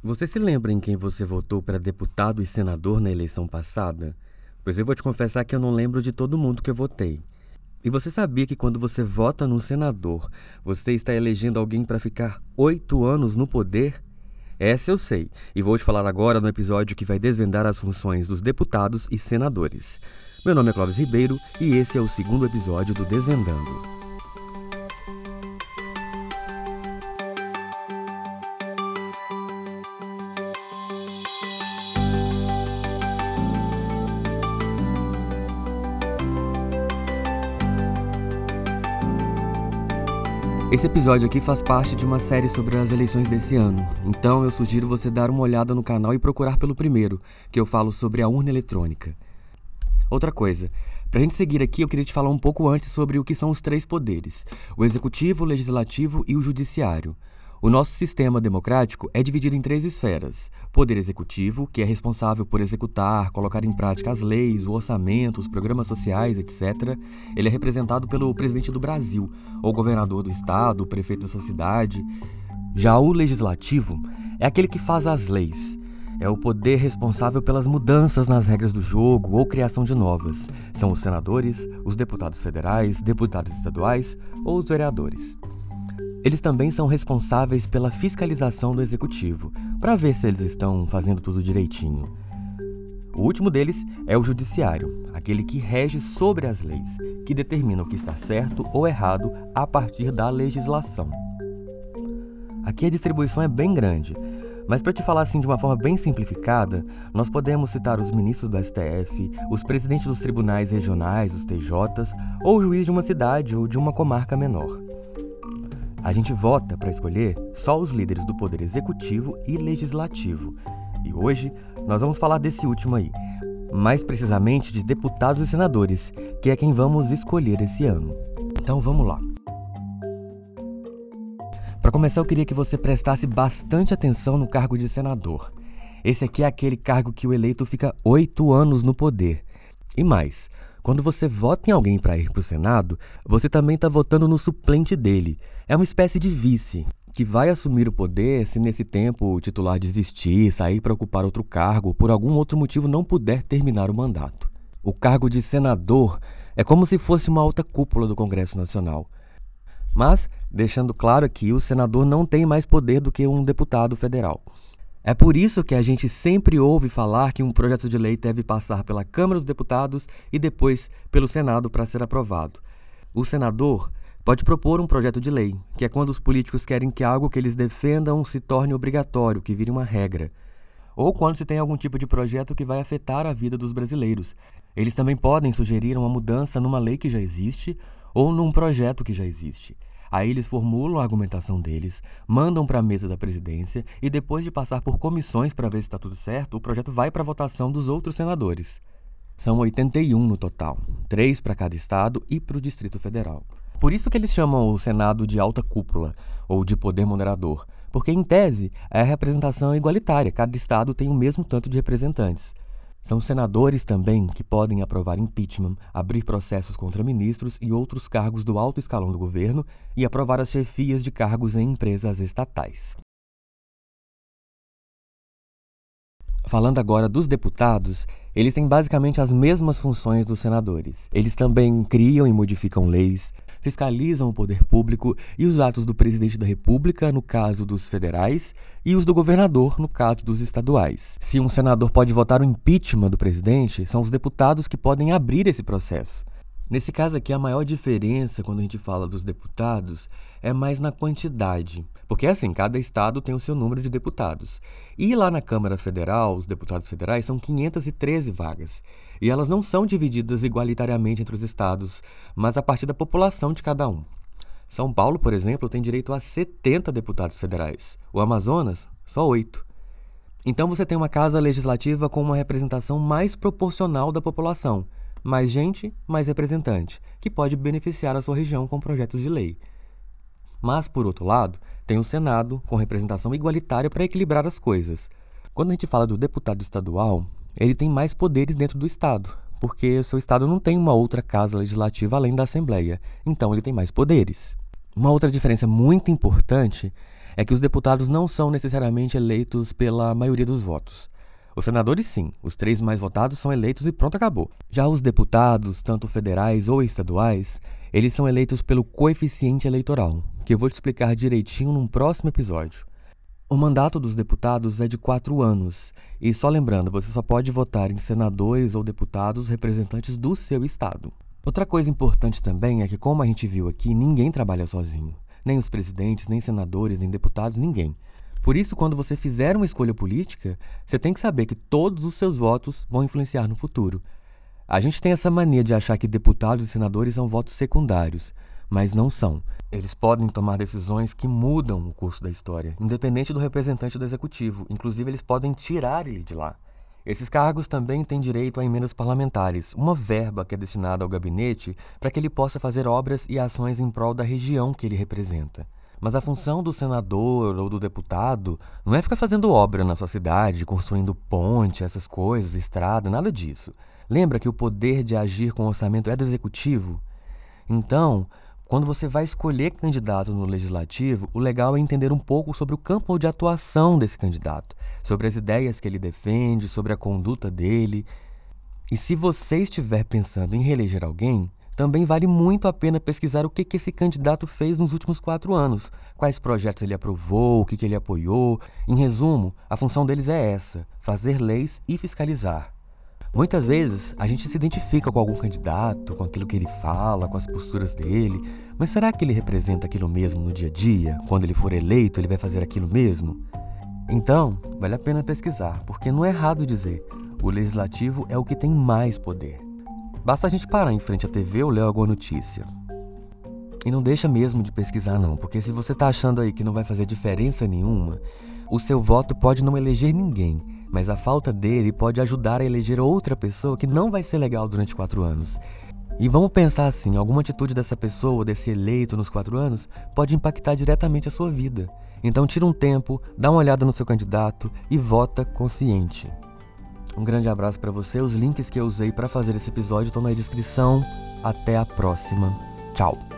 Você se lembra em quem você votou para deputado e senador na eleição passada? Pois eu vou te confessar que eu não lembro de todo mundo que eu votei. E você sabia que quando você vota num senador, você está elegendo alguém para ficar oito anos no poder? Essa eu sei, e vou te falar agora no episódio que vai desvendar as funções dos deputados e senadores. Meu nome é Clóvis Ribeiro e esse é o segundo episódio do Desvendando. Esse episódio aqui faz parte de uma série sobre as eleições desse ano, então eu sugiro você dar uma olhada no canal e procurar pelo primeiro, que eu falo sobre a urna eletrônica. Outra coisa, para a gente seguir aqui, eu queria te falar um pouco antes sobre o que são os três poderes: o executivo, o legislativo e o judiciário. O nosso sistema democrático é dividido em três esferas: poder executivo, que é responsável por executar, colocar em prática as leis, o orçamento, os programas sociais, etc. Ele é representado pelo presidente do Brasil, ou governador do estado, o prefeito da sua cidade. Já o legislativo é aquele que faz as leis. É o poder responsável pelas mudanças nas regras do jogo ou criação de novas. São os senadores, os deputados federais, deputados estaduais ou os vereadores. Eles também são responsáveis pela fiscalização do executivo, para ver se eles estão fazendo tudo direitinho. O último deles é o judiciário, aquele que rege sobre as leis, que determina o que está certo ou errado a partir da legislação. Aqui a distribuição é bem grande, mas para te falar assim de uma forma bem simplificada, nós podemos citar os ministros do STF, os presidentes dos tribunais regionais, os TJs, ou o juiz de uma cidade ou de uma comarca menor. A gente vota para escolher só os líderes do poder executivo e legislativo. E hoje nós vamos falar desse último aí, mais precisamente de deputados e senadores, que é quem vamos escolher esse ano. Então vamos lá. Para começar, eu queria que você prestasse bastante atenção no cargo de senador. Esse aqui é aquele cargo que o eleito fica oito anos no poder. E mais, quando você vota em alguém para ir para o Senado, você também está votando no suplente dele. É uma espécie de vice que vai assumir o poder se nesse tempo o titular desistir, sair para ocupar outro cargo por algum outro motivo não puder terminar o mandato. O cargo de senador é como se fosse uma alta cúpula do Congresso Nacional. Mas, deixando claro aqui, o senador não tem mais poder do que um deputado federal. É por isso que a gente sempre ouve falar que um projeto de lei deve passar pela Câmara dos Deputados e depois pelo Senado para ser aprovado. O senador pode propor um projeto de lei, que é quando os políticos querem que algo que eles defendam se torne obrigatório, que vire uma regra. Ou quando se tem algum tipo de projeto que vai afetar a vida dos brasileiros. Eles também podem sugerir uma mudança numa lei que já existe ou num projeto que já existe. Aí eles formulam a argumentação deles, mandam para a mesa da presidência e depois de passar por comissões para ver se está tudo certo, o projeto vai para a votação dos outros senadores. São 81 no total, três para cada estado e para o Distrito Federal. Por isso que eles chamam o Senado de alta cúpula ou de poder moderador, porque em tese é a representação igualitária, cada estado tem o mesmo tanto de representantes. São senadores também que podem aprovar impeachment, abrir processos contra ministros e outros cargos do alto escalão do governo e aprovar as chefias de cargos em empresas estatais. Falando agora dos deputados, eles têm basicamente as mesmas funções dos senadores. Eles também criam e modificam leis, fiscalizam o poder público e os atos do presidente da República, no caso dos federais, e os do governador, no caso dos estaduais. Se um senador pode votar o impeachment do presidente, são os deputados que podem abrir esse processo. Nesse caso aqui, a maior diferença quando a gente fala dos deputados é mais na quantidade. Porque assim, cada estado tem o seu número de deputados. E lá na Câmara Federal, os deputados federais são 513 vagas. E elas não são divididas igualitariamente entre os estados, mas a partir da população de cada um. São Paulo, por exemplo, tem direito a 70 deputados federais. O Amazonas, só 8. Então você tem uma casa legislativa com uma representação mais proporcional da população mais gente, mais representante, que pode beneficiar a sua região com projetos de lei. Mas, por outro lado, tem o Senado, com representação igualitária para equilibrar as coisas. Quando a gente fala do deputado estadual, ele tem mais poderes dentro do Estado, porque o seu Estado não tem uma outra casa legislativa além da Assembleia, então ele tem mais poderes. Uma outra diferença muito importante é que os deputados não são necessariamente eleitos pela maioria dos votos. Os senadores, sim, os três mais votados são eleitos e pronto, acabou. Já os deputados, tanto federais ou estaduais, eles são eleitos pelo coeficiente eleitoral, que eu vou te explicar direitinho num próximo episódio. O mandato dos deputados é de quatro anos, e só lembrando, você só pode votar em senadores ou deputados representantes do seu estado. Outra coisa importante também é que, como a gente viu aqui, ninguém trabalha sozinho. Nem os presidentes, nem senadores, nem deputados, ninguém. Por isso, quando você fizer uma escolha política, você tem que saber que todos os seus votos vão influenciar no futuro. A gente tem essa mania de achar que deputados e senadores são votos secundários, mas não são. Eles podem tomar decisões que mudam o curso da história, independente do representante do executivo. Inclusive, eles podem tirar ele de lá. Esses cargos também têm direito a emendas parlamentares, uma verba que é destinada ao gabinete para que ele possa fazer obras e ações em prol da região que ele representa. Mas a função do senador ou do deputado não é ficar fazendo obra na sua cidade, construindo ponte, essas coisas, estrada, nada disso. Lembra que o poder de agir com orçamento é do executivo? Então, quando você vai escolher candidato no legislativo, o legal é entender um pouco sobre o campo de atuação desse candidato, sobre as ideias que ele defende, sobre a conduta dele. E se você estiver pensando em reeleger alguém, também vale muito a pena pesquisar o que, que esse candidato fez nos últimos quatro anos, quais projetos ele aprovou, o que, que ele apoiou. Em resumo, a função deles é essa: fazer leis e fiscalizar. Muitas vezes a gente se identifica com algum candidato, com aquilo que ele fala, com as posturas dele, mas será que ele representa aquilo mesmo no dia a dia? Quando ele for eleito, ele vai fazer aquilo mesmo? Então, vale a pena pesquisar, porque não é errado dizer: o legislativo é o que tem mais poder. Basta a gente parar em frente à TV ou ler alguma notícia. E não deixa mesmo de pesquisar, não, porque se você está achando aí que não vai fazer diferença nenhuma, o seu voto pode não eleger ninguém mas a falta dele pode ajudar a eleger outra pessoa que não vai ser legal durante quatro anos. E vamos pensar assim: alguma atitude dessa pessoa, desse eleito nos quatro anos, pode impactar diretamente a sua vida. Então tira um tempo, dá uma olhada no seu candidato e vota consciente. Um grande abraço para você. Os links que eu usei para fazer esse episódio estão na descrição. Até a próxima. Tchau.